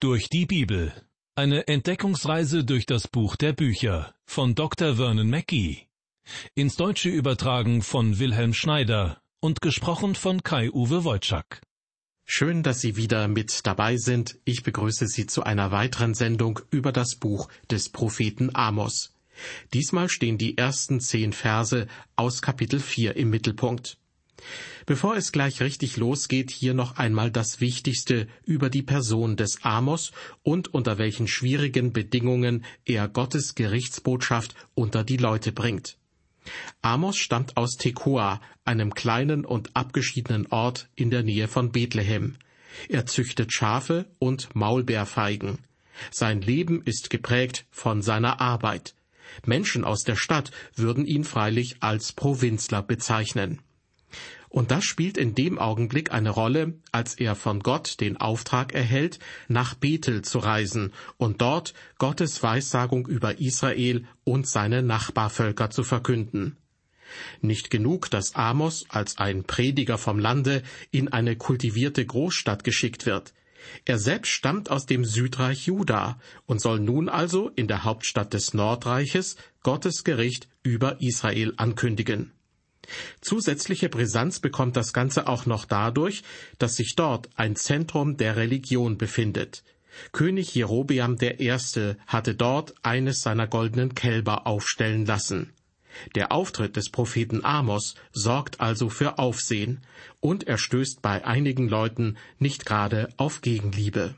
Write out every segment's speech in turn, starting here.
Durch die Bibel. Eine Entdeckungsreise durch das Buch der Bücher von Dr. Vernon Mackey. Ins Deutsche übertragen von Wilhelm Schneider und gesprochen von Kai-Uwe Wojczak. Schön, dass Sie wieder mit dabei sind. Ich begrüße Sie zu einer weiteren Sendung über das Buch des Propheten Amos. Diesmal stehen die ersten zehn Verse aus Kapitel 4 im Mittelpunkt. Bevor es gleich richtig losgeht, hier noch einmal das Wichtigste über die Person des Amos und unter welchen schwierigen Bedingungen er Gottes Gerichtsbotschaft unter die Leute bringt. Amos stammt aus Tekoa, einem kleinen und abgeschiedenen Ort in der Nähe von Bethlehem. Er züchtet Schafe und Maulbeerfeigen. Sein Leben ist geprägt von seiner Arbeit. Menschen aus der Stadt würden ihn freilich als Provinzler bezeichnen. Und das spielt in dem Augenblick eine Rolle, als er von Gott den Auftrag erhält, nach Bethel zu reisen und dort Gottes Weissagung über Israel und seine Nachbarvölker zu verkünden. Nicht genug, dass Amos als ein Prediger vom Lande in eine kultivierte Großstadt geschickt wird. Er selbst stammt aus dem Südreich Juda und soll nun also in der Hauptstadt des Nordreiches Gottes Gericht über Israel ankündigen. Zusätzliche Brisanz bekommt das Ganze auch noch dadurch, dass sich dort ein Zentrum der Religion befindet. König Jerobeam I. hatte dort eines seiner goldenen Kälber aufstellen lassen. Der Auftritt des Propheten Amos sorgt also für Aufsehen, und er stößt bei einigen Leuten nicht gerade auf Gegenliebe.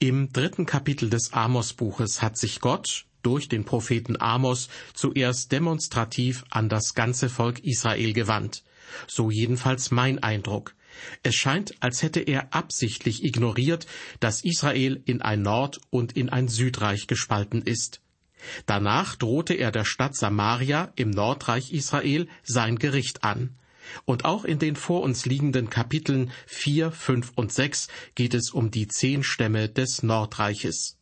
Im dritten Kapitel des Amos-Buches hat sich Gott durch den Propheten Amos zuerst demonstrativ an das ganze Volk Israel gewandt. So jedenfalls mein Eindruck. Es scheint, als hätte er absichtlich ignoriert, dass Israel in ein Nord- und in ein Südreich gespalten ist. Danach drohte er der Stadt Samaria im Nordreich Israel sein Gericht an. Und auch in den vor uns liegenden Kapiteln vier, fünf und sechs geht es um die zehn Stämme des Nordreiches.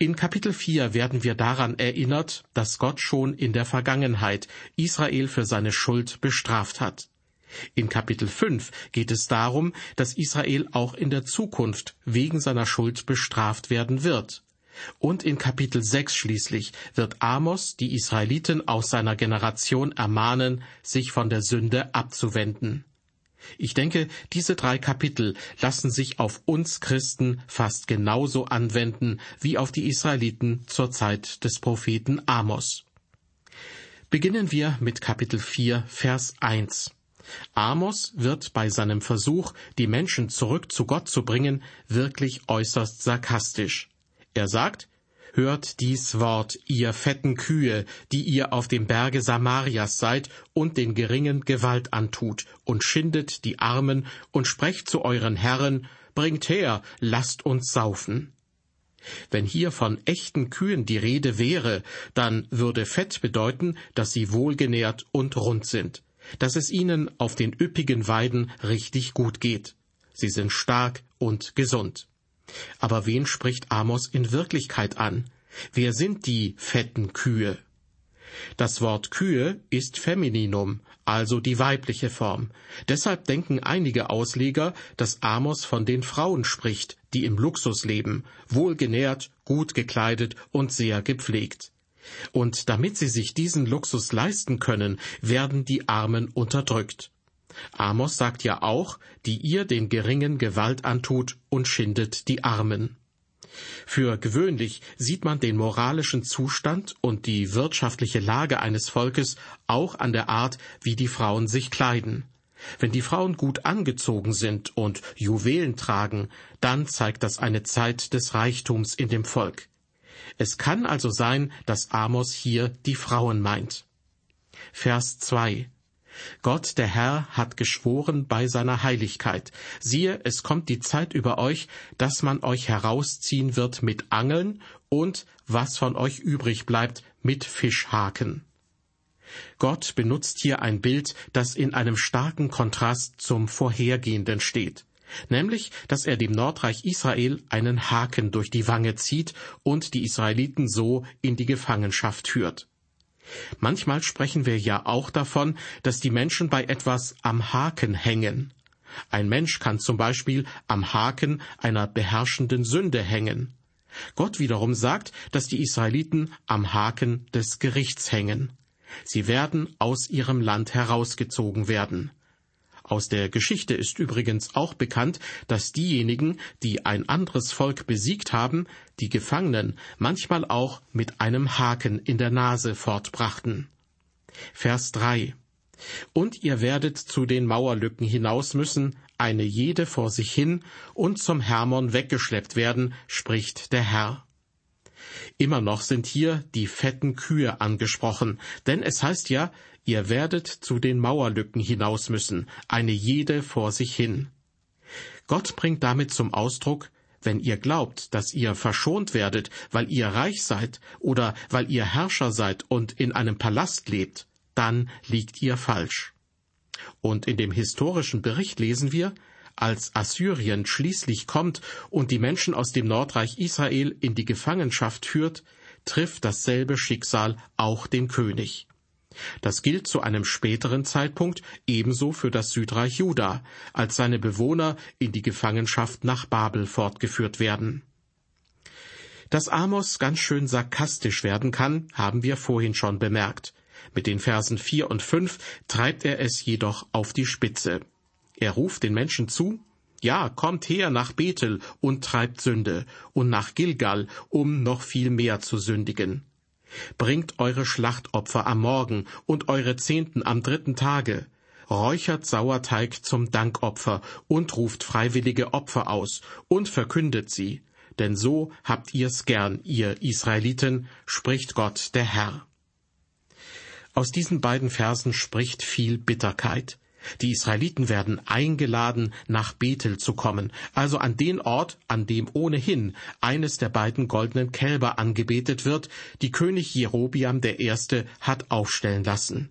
In Kapitel 4 werden wir daran erinnert, dass Gott schon in der Vergangenheit Israel für seine Schuld bestraft hat. In Kapitel 5 geht es darum, dass Israel auch in der Zukunft wegen seiner Schuld bestraft werden wird. Und in Kapitel 6 schließlich wird Amos die Israeliten aus seiner Generation ermahnen, sich von der Sünde abzuwenden. Ich denke, diese drei Kapitel lassen sich auf uns Christen fast genauso anwenden wie auf die Israeliten zur Zeit des Propheten Amos. Beginnen wir mit Kapitel 4, Vers 1. Amos wird bei seinem Versuch, die Menschen zurück zu Gott zu bringen, wirklich äußerst sarkastisch. Er sagt, Hört dies Wort, ihr fetten Kühe, die ihr auf dem Berge Samarias seid und den Geringen Gewalt antut und schindet die Armen und sprecht zu euren Herren, bringt her, lasst uns saufen. Wenn hier von echten Kühen die Rede wäre, dann würde Fett bedeuten, dass sie wohlgenährt und rund sind, dass es ihnen auf den üppigen Weiden richtig gut geht. Sie sind stark und gesund. Aber wen spricht Amos in Wirklichkeit an? Wer sind die fetten Kühe? Das Wort Kühe ist Femininum, also die weibliche Form. Deshalb denken einige Ausleger, dass Amos von den Frauen spricht, die im Luxus leben, wohlgenährt, gut gekleidet und sehr gepflegt. Und damit sie sich diesen Luxus leisten können, werden die Armen unterdrückt. Amos sagt ja auch, die ihr den Geringen Gewalt antut und schindet die Armen. Für gewöhnlich sieht man den moralischen Zustand und die wirtschaftliche Lage eines Volkes auch an der Art, wie die Frauen sich kleiden. Wenn die Frauen gut angezogen sind und Juwelen tragen, dann zeigt das eine Zeit des Reichtums in dem Volk. Es kann also sein, dass Amos hier die Frauen meint. Vers 2 Gott, der Herr, hat geschworen bei seiner Heiligkeit. Siehe, es kommt die Zeit über euch, dass man euch herausziehen wird mit Angeln und, was von euch übrig bleibt, mit Fischhaken. Gott benutzt hier ein Bild, das in einem starken Kontrast zum vorhergehenden steht, nämlich, dass er dem Nordreich Israel einen Haken durch die Wange zieht und die Israeliten so in die Gefangenschaft führt. Manchmal sprechen wir ja auch davon, dass die Menschen bei etwas am Haken hängen. Ein Mensch kann zum Beispiel am Haken einer beherrschenden Sünde hängen. Gott wiederum sagt, dass die Israeliten am Haken des Gerichts hängen. Sie werden aus ihrem Land herausgezogen werden. Aus der Geschichte ist übrigens auch bekannt, dass diejenigen, die ein anderes Volk besiegt haben, die Gefangenen manchmal auch mit einem Haken in der Nase fortbrachten. Vers 3 Und ihr werdet zu den Mauerlücken hinaus müssen, eine jede vor sich hin, und zum Hermon weggeschleppt werden, spricht der Herr. Immer noch sind hier die fetten Kühe angesprochen, denn es heißt ja, ihr werdet zu den Mauerlücken hinaus müssen, eine jede vor sich hin. Gott bringt damit zum Ausdruck, wenn ihr glaubt, dass ihr verschont werdet, weil ihr reich seid oder weil ihr Herrscher seid und in einem Palast lebt, dann liegt ihr falsch. Und in dem historischen Bericht lesen wir, als Assyrien schließlich kommt und die Menschen aus dem Nordreich Israel in die Gefangenschaft führt, trifft dasselbe Schicksal auch den König. Das gilt zu einem späteren Zeitpunkt ebenso für das Südreich Juda, als seine Bewohner in die Gefangenschaft nach Babel fortgeführt werden. Dass Amos ganz schön sarkastisch werden kann, haben wir vorhin schon bemerkt. Mit den Versen vier und fünf treibt er es jedoch auf die Spitze. Er ruft den Menschen zu, ja, kommt her nach Bethel und treibt Sünde, und nach Gilgal, um noch viel mehr zu sündigen. Bringt eure Schlachtopfer am Morgen und eure Zehnten am dritten Tage. Räuchert Sauerteig zum Dankopfer und ruft freiwillige Opfer aus und verkündet sie. Denn so habt ihr's gern, ihr Israeliten, spricht Gott der Herr. Aus diesen beiden Versen spricht viel Bitterkeit. Die Israeliten werden eingeladen, nach Bethel zu kommen, also an den Ort, an dem ohnehin eines der beiden goldenen Kälber angebetet wird, die König Jerobiam I. hat aufstellen lassen.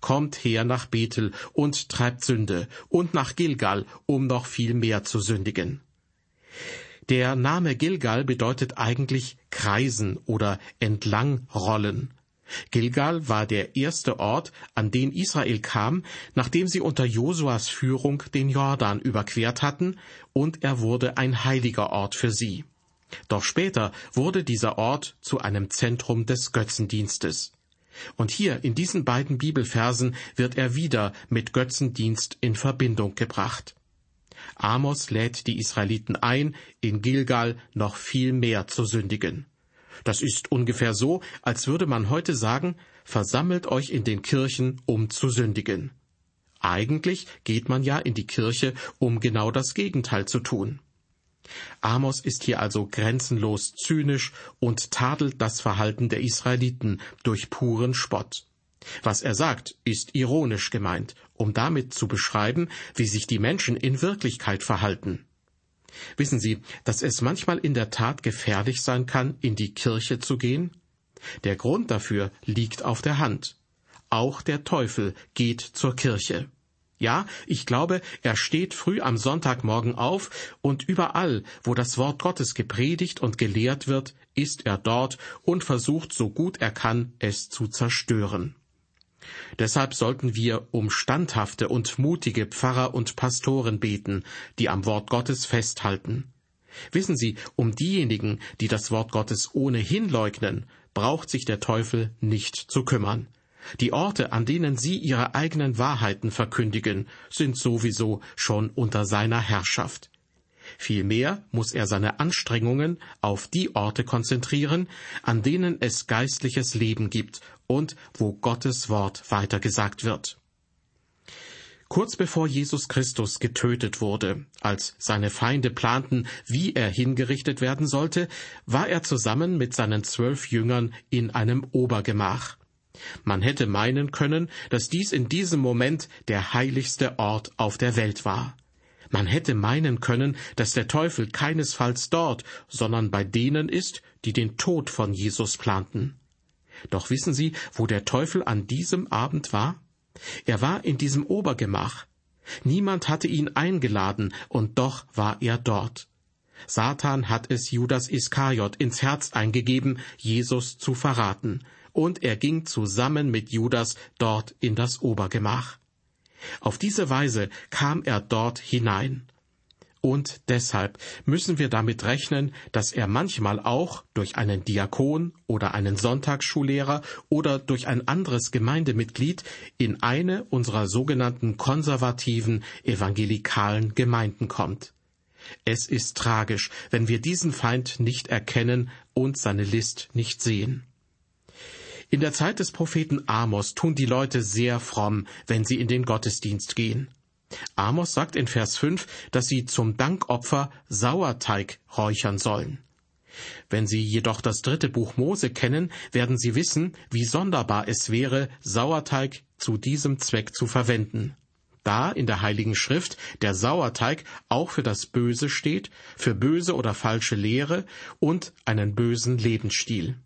Kommt her nach Bethel und treibt Sünde, und nach Gilgal, um noch viel mehr zu sündigen. Der Name Gilgal bedeutet eigentlich kreisen oder entlangrollen. Gilgal war der erste Ort, an den Israel kam, nachdem sie unter Josuas Führung den Jordan überquert hatten, und er wurde ein heiliger Ort für sie. Doch später wurde dieser Ort zu einem Zentrum des Götzendienstes. Und hier in diesen beiden Bibelversen wird er wieder mit Götzendienst in Verbindung gebracht. Amos lädt die Israeliten ein, in Gilgal noch viel mehr zu sündigen. Das ist ungefähr so, als würde man heute sagen, versammelt euch in den Kirchen, um zu sündigen. Eigentlich geht man ja in die Kirche, um genau das Gegenteil zu tun. Amos ist hier also grenzenlos zynisch und tadelt das Verhalten der Israeliten durch puren Spott. Was er sagt, ist ironisch gemeint, um damit zu beschreiben, wie sich die Menschen in Wirklichkeit verhalten. Wissen Sie, dass es manchmal in der Tat gefährlich sein kann, in die Kirche zu gehen? Der Grund dafür liegt auf der Hand. Auch der Teufel geht zur Kirche. Ja, ich glaube, er steht früh am Sonntagmorgen auf, und überall, wo das Wort Gottes gepredigt und gelehrt wird, ist er dort und versucht so gut er kann, es zu zerstören. Deshalb sollten wir um standhafte und mutige Pfarrer und Pastoren beten, die am Wort Gottes festhalten. Wissen Sie, um diejenigen, die das Wort Gottes ohnehin leugnen, braucht sich der Teufel nicht zu kümmern. Die Orte, an denen sie ihre eigenen Wahrheiten verkündigen, sind sowieso schon unter seiner Herrschaft. Vielmehr muss er seine Anstrengungen auf die Orte konzentrieren, an denen es geistliches Leben gibt und wo Gottes Wort weitergesagt wird. Kurz bevor Jesus Christus getötet wurde, als seine Feinde planten, wie er hingerichtet werden sollte, war er zusammen mit seinen zwölf Jüngern in einem Obergemach. Man hätte meinen können, dass dies in diesem Moment der heiligste Ort auf der Welt war. Man hätte meinen können, dass der Teufel keinesfalls dort, sondern bei denen ist, die den Tod von Jesus planten. Doch wissen Sie, wo der Teufel an diesem Abend war? Er war in diesem Obergemach. Niemand hatte ihn eingeladen, und doch war er dort. Satan hat es Judas Iskariot ins Herz eingegeben, Jesus zu verraten, und er ging zusammen mit Judas dort in das Obergemach. Auf diese Weise kam er dort hinein. Und deshalb müssen wir damit rechnen, dass er manchmal auch durch einen Diakon oder einen Sonntagsschullehrer oder durch ein anderes Gemeindemitglied in eine unserer sogenannten konservativen evangelikalen Gemeinden kommt. Es ist tragisch, wenn wir diesen Feind nicht erkennen und seine List nicht sehen. In der Zeit des Propheten Amos tun die Leute sehr fromm, wenn sie in den Gottesdienst gehen. Amos sagt in Vers 5, dass sie zum Dankopfer Sauerteig räuchern sollen. Wenn Sie jedoch das dritte Buch Mose kennen, werden Sie wissen, wie sonderbar es wäre, Sauerteig zu diesem Zweck zu verwenden. Da in der Heiligen Schrift der Sauerteig auch für das Böse steht, für böse oder falsche Lehre und einen bösen Lebensstil.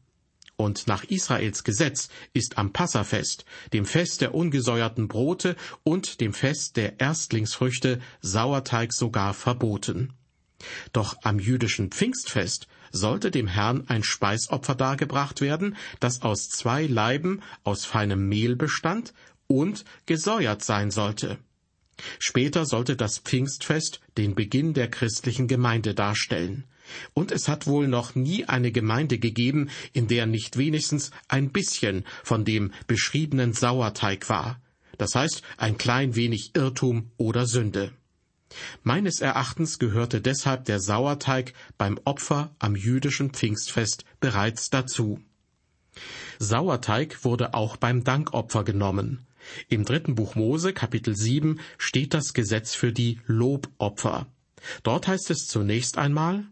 Und nach Israels Gesetz ist am Passafest, dem Fest der ungesäuerten Brote und dem Fest der Erstlingsfrüchte Sauerteig sogar verboten. Doch am jüdischen Pfingstfest sollte dem Herrn ein Speisopfer dargebracht werden, das aus zwei Leiben aus feinem Mehl bestand und gesäuert sein sollte. Später sollte das Pfingstfest den Beginn der christlichen Gemeinde darstellen. Und es hat wohl noch nie eine Gemeinde gegeben, in der nicht wenigstens ein bisschen von dem beschriebenen Sauerteig war. Das heißt, ein klein wenig Irrtum oder Sünde. Meines Erachtens gehörte deshalb der Sauerteig beim Opfer am jüdischen Pfingstfest bereits dazu. Sauerteig wurde auch beim Dankopfer genommen. Im dritten Buch Mose, Kapitel 7, steht das Gesetz für die Lobopfer. Dort heißt es zunächst einmal,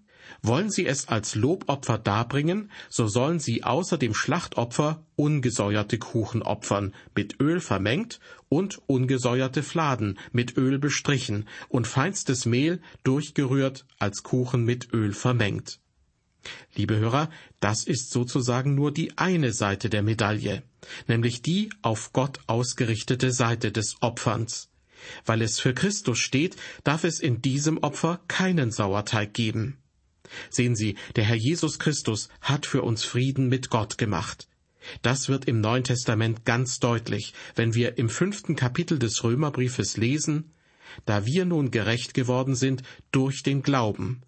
wollen sie es als Lobopfer darbringen, so sollen sie außer dem Schlachtopfer ungesäuerte Kuchen opfern, mit Öl vermengt und ungesäuerte Fladen mit Öl bestrichen und feinstes Mehl durchgerührt als Kuchen mit Öl vermengt. Liebe Hörer, das ist sozusagen nur die eine Seite der Medaille, nämlich die auf Gott ausgerichtete Seite des Opferns. Weil es für Christus steht, darf es in diesem Opfer keinen Sauerteig geben. Sehen Sie, der Herr Jesus Christus hat für uns Frieden mit Gott gemacht. Das wird im Neuen Testament ganz deutlich, wenn wir im fünften Kapitel des Römerbriefes lesen, da wir nun gerecht geworden sind durch den Glauben.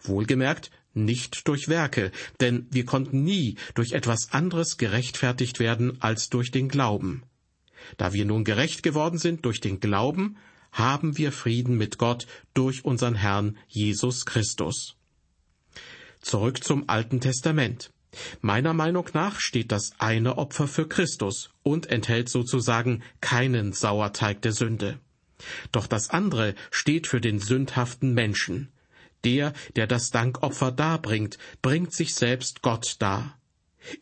Wohlgemerkt, nicht durch Werke, denn wir konnten nie durch etwas anderes gerechtfertigt werden als durch den Glauben. Da wir nun gerecht geworden sind durch den Glauben, haben wir Frieden mit Gott durch unseren Herrn Jesus Christus. Zurück zum Alten Testament. Meiner Meinung nach steht das eine Opfer für Christus und enthält sozusagen keinen Sauerteig der Sünde. Doch das andere steht für den sündhaften Menschen. Der, der das Dankopfer darbringt, bringt sich selbst Gott dar.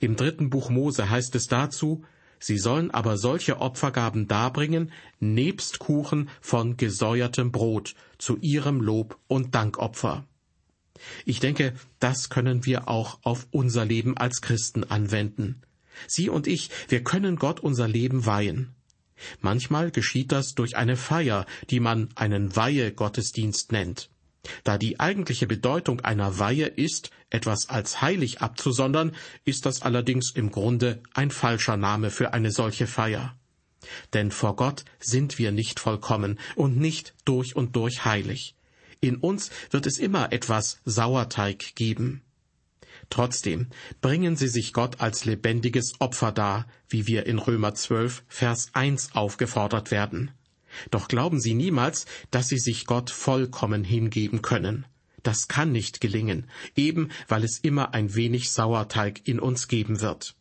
Im dritten Buch Mose heißt es dazu, Sie sollen aber solche Opfergaben darbringen, nebst Kuchen von gesäuertem Brot, zu ihrem Lob und Dankopfer. Ich denke, das können wir auch auf unser Leben als Christen anwenden. Sie und ich, wir können Gott unser Leben weihen. Manchmal geschieht das durch eine Feier, die man einen Weihe-Gottesdienst nennt. Da die eigentliche Bedeutung einer Weihe ist, etwas als heilig abzusondern, ist das allerdings im Grunde ein falscher Name für eine solche Feier. Denn vor Gott sind wir nicht vollkommen und nicht durch und durch heilig. In uns wird es immer etwas Sauerteig geben. Trotzdem bringen sie sich Gott als lebendiges Opfer dar, wie wir in Römer 12, Vers 1 aufgefordert werden. Doch glauben Sie niemals, dass Sie sich Gott vollkommen hingeben können. Das kann nicht gelingen, eben weil es immer ein wenig Sauerteig in uns geben wird.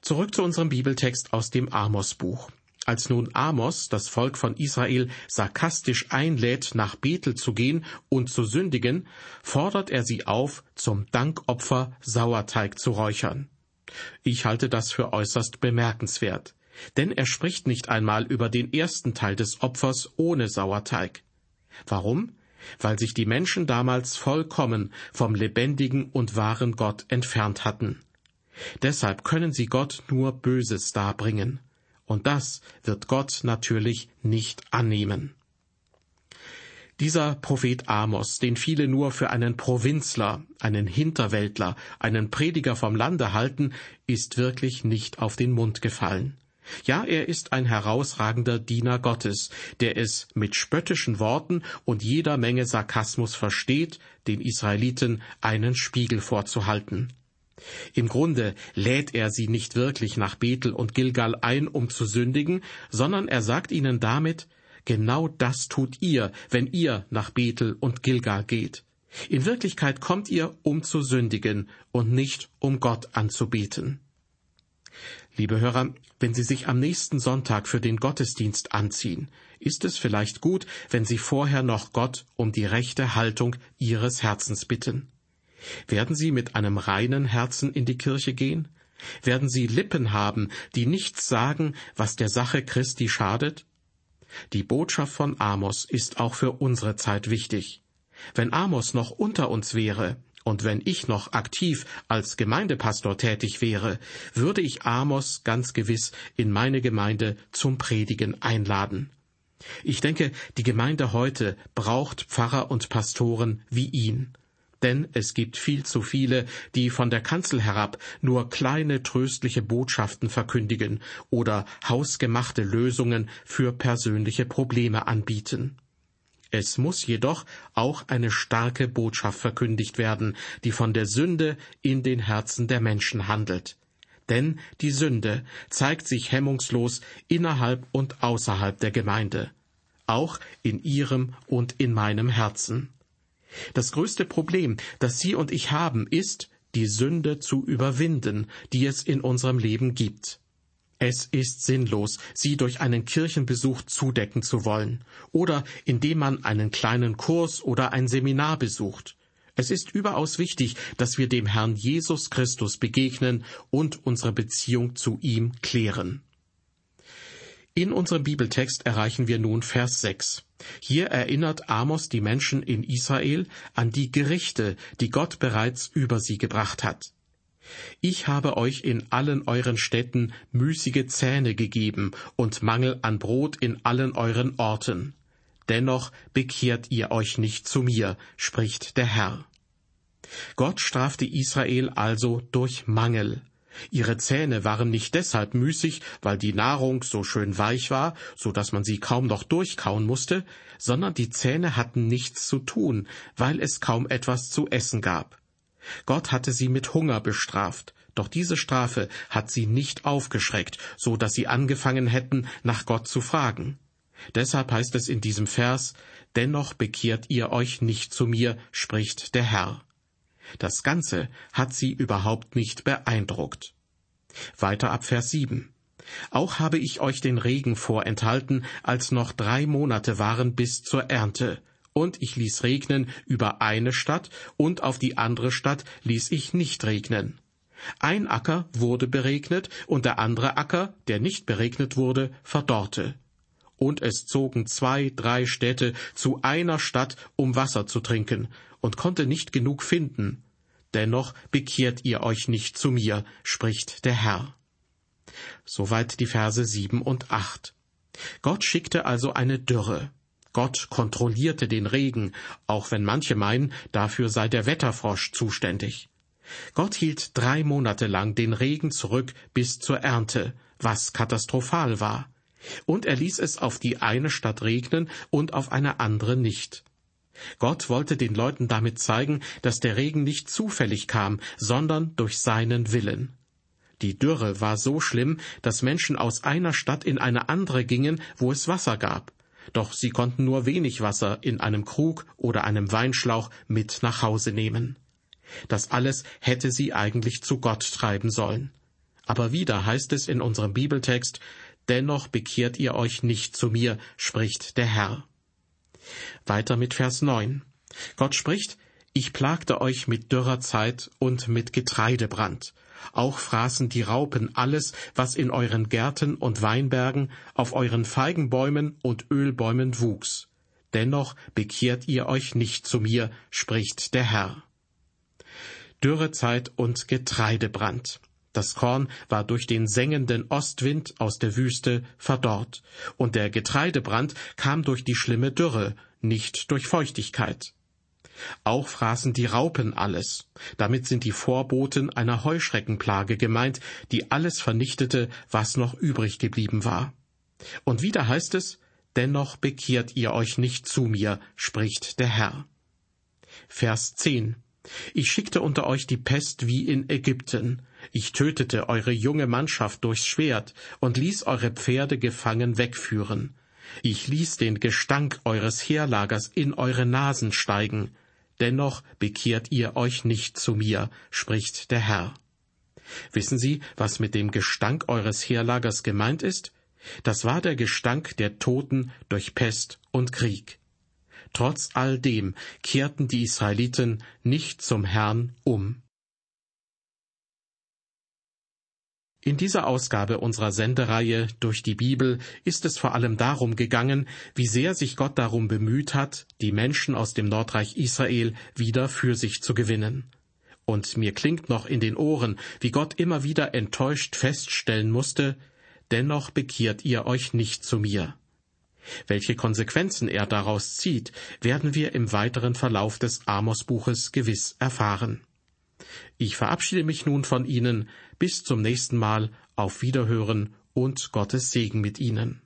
Zurück zu unserem Bibeltext aus dem Amosbuch. Als nun Amos das Volk von Israel sarkastisch einlädt, nach Bethel zu gehen und zu sündigen, fordert er sie auf, zum Dankopfer Sauerteig zu räuchern. Ich halte das für äußerst bemerkenswert, denn er spricht nicht einmal über den ersten Teil des Opfers ohne Sauerteig. Warum? Weil sich die Menschen damals vollkommen vom lebendigen und wahren Gott entfernt hatten. Deshalb können sie Gott nur Böses darbringen. Und das wird Gott natürlich nicht annehmen. Dieser Prophet Amos, den viele nur für einen Provinzler, einen Hinterwäldler, einen Prediger vom Lande halten, ist wirklich nicht auf den Mund gefallen. Ja, er ist ein herausragender Diener Gottes, der es mit spöttischen Worten und jeder Menge Sarkasmus versteht, den Israeliten einen Spiegel vorzuhalten. Im Grunde lädt er sie nicht wirklich nach Bethel und Gilgal ein, um zu sündigen, sondern er sagt ihnen damit, genau das tut ihr, wenn ihr nach Bethel und Gilgal geht. In Wirklichkeit kommt ihr, um zu sündigen und nicht um Gott anzubeten. Liebe Hörer, wenn Sie sich am nächsten Sonntag für den Gottesdienst anziehen, ist es vielleicht gut, wenn Sie vorher noch Gott um die rechte Haltung Ihres Herzens bitten. Werden Sie mit einem reinen Herzen in die Kirche gehen? Werden Sie Lippen haben, die nichts sagen, was der Sache Christi schadet? Die Botschaft von Amos ist auch für unsere Zeit wichtig. Wenn Amos noch unter uns wäre, und wenn ich noch aktiv als Gemeindepastor tätig wäre, würde ich Amos ganz gewiss in meine Gemeinde zum Predigen einladen. Ich denke, die Gemeinde heute braucht Pfarrer und Pastoren wie ihn. Denn es gibt viel zu viele, die von der Kanzel herab nur kleine tröstliche Botschaften verkündigen oder hausgemachte Lösungen für persönliche Probleme anbieten. Es muss jedoch auch eine starke Botschaft verkündigt werden, die von der Sünde in den Herzen der Menschen handelt. Denn die Sünde zeigt sich hemmungslos innerhalb und außerhalb der Gemeinde, auch in ihrem und in meinem Herzen. Das größte Problem, das Sie und ich haben, ist, die Sünde zu überwinden, die es in unserem Leben gibt. Es ist sinnlos, sie durch einen Kirchenbesuch zudecken zu wollen oder indem man einen kleinen Kurs oder ein Seminar besucht. Es ist überaus wichtig, dass wir dem Herrn Jesus Christus begegnen und unsere Beziehung zu ihm klären. In unserem Bibeltext erreichen wir nun Vers 6. Hier erinnert Amos die Menschen in Israel an die Gerichte, die Gott bereits über sie gebracht hat. Ich habe euch in allen euren Städten müßige Zähne gegeben und Mangel an Brot in allen euren Orten. Dennoch bekehrt ihr euch nicht zu mir, spricht der Herr. Gott strafte Israel also durch Mangel. Ihre Zähne waren nicht deshalb müßig, weil die Nahrung so schön weich war, so dass man sie kaum noch durchkauen musste, sondern die Zähne hatten nichts zu tun, weil es kaum etwas zu essen gab. Gott hatte sie mit Hunger bestraft, doch diese Strafe hat sie nicht aufgeschreckt, so dass sie angefangen hätten, nach Gott zu fragen. Deshalb heißt es in diesem Vers, Dennoch bekehrt ihr euch nicht zu mir, spricht der Herr. Das Ganze hat sie überhaupt nicht beeindruckt. Weiter ab Vers 7. Auch habe ich euch den Regen vorenthalten, als noch drei Monate waren bis zur Ernte und ich ließ regnen über eine Stadt, und auf die andere Stadt ließ ich nicht regnen. Ein Acker wurde beregnet, und der andere Acker, der nicht beregnet wurde, verdorrte. Und es zogen zwei, drei Städte zu einer Stadt, um Wasser zu trinken, und konnte nicht genug finden. Dennoch bekehrt ihr euch nicht zu mir, spricht der Herr. Soweit die Verse sieben und acht. Gott schickte also eine Dürre. Gott kontrollierte den Regen, auch wenn manche meinen, dafür sei der Wetterfrosch zuständig. Gott hielt drei Monate lang den Regen zurück bis zur Ernte, was katastrophal war. Und er ließ es auf die eine Stadt regnen und auf eine andere nicht. Gott wollte den Leuten damit zeigen, dass der Regen nicht zufällig kam, sondern durch seinen Willen. Die Dürre war so schlimm, dass Menschen aus einer Stadt in eine andere gingen, wo es Wasser gab doch sie konnten nur wenig Wasser in einem Krug oder einem Weinschlauch mit nach Hause nehmen. Das alles hätte sie eigentlich zu Gott treiben sollen. Aber wieder heißt es in unserem Bibeltext, Dennoch bekehrt ihr euch nicht zu mir, spricht der Herr. Weiter mit Vers 9. Gott spricht, ich plagte euch mit dürrer Zeit und mit Getreidebrand. Auch fraßen die Raupen alles, was in euren Gärten und Weinbergen, auf euren Feigenbäumen und Ölbäumen wuchs. Dennoch bekehrt ihr euch nicht zu mir, spricht der Herr. Dürrezeit und Getreidebrand. Das Korn war durch den sengenden Ostwind aus der Wüste verdorrt, und der Getreidebrand kam durch die schlimme Dürre, nicht durch Feuchtigkeit. Auch fraßen die Raupen alles. Damit sind die Vorboten einer Heuschreckenplage gemeint, die alles vernichtete, was noch übrig geblieben war. Und wieder heißt es, Dennoch bekehrt ihr euch nicht zu mir, spricht der Herr. Vers 10 Ich schickte unter euch die Pest wie in Ägypten. Ich tötete eure junge Mannschaft durchs Schwert und ließ eure Pferde gefangen wegführen. Ich ließ den Gestank eures Heerlagers in eure Nasen steigen. Dennoch bekehrt ihr euch nicht zu mir, spricht der Herr. Wissen Sie, was mit dem Gestank eures Heerlagers gemeint ist? Das war der Gestank der Toten durch Pest und Krieg. Trotz all dem kehrten die Israeliten nicht zum Herrn um. In dieser Ausgabe unserer Sendereihe durch die Bibel ist es vor allem darum gegangen, wie sehr sich Gott darum bemüht hat, die Menschen aus dem Nordreich Israel wieder für sich zu gewinnen. Und mir klingt noch in den Ohren, wie Gott immer wieder enttäuscht feststellen musste, dennoch bekehrt ihr euch nicht zu mir. Welche Konsequenzen er daraus zieht, werden wir im weiteren Verlauf des Amos-Buches gewiss erfahren. Ich verabschiede mich nun von Ihnen, bis zum nächsten Mal, auf Wiederhören und Gottes Segen mit Ihnen.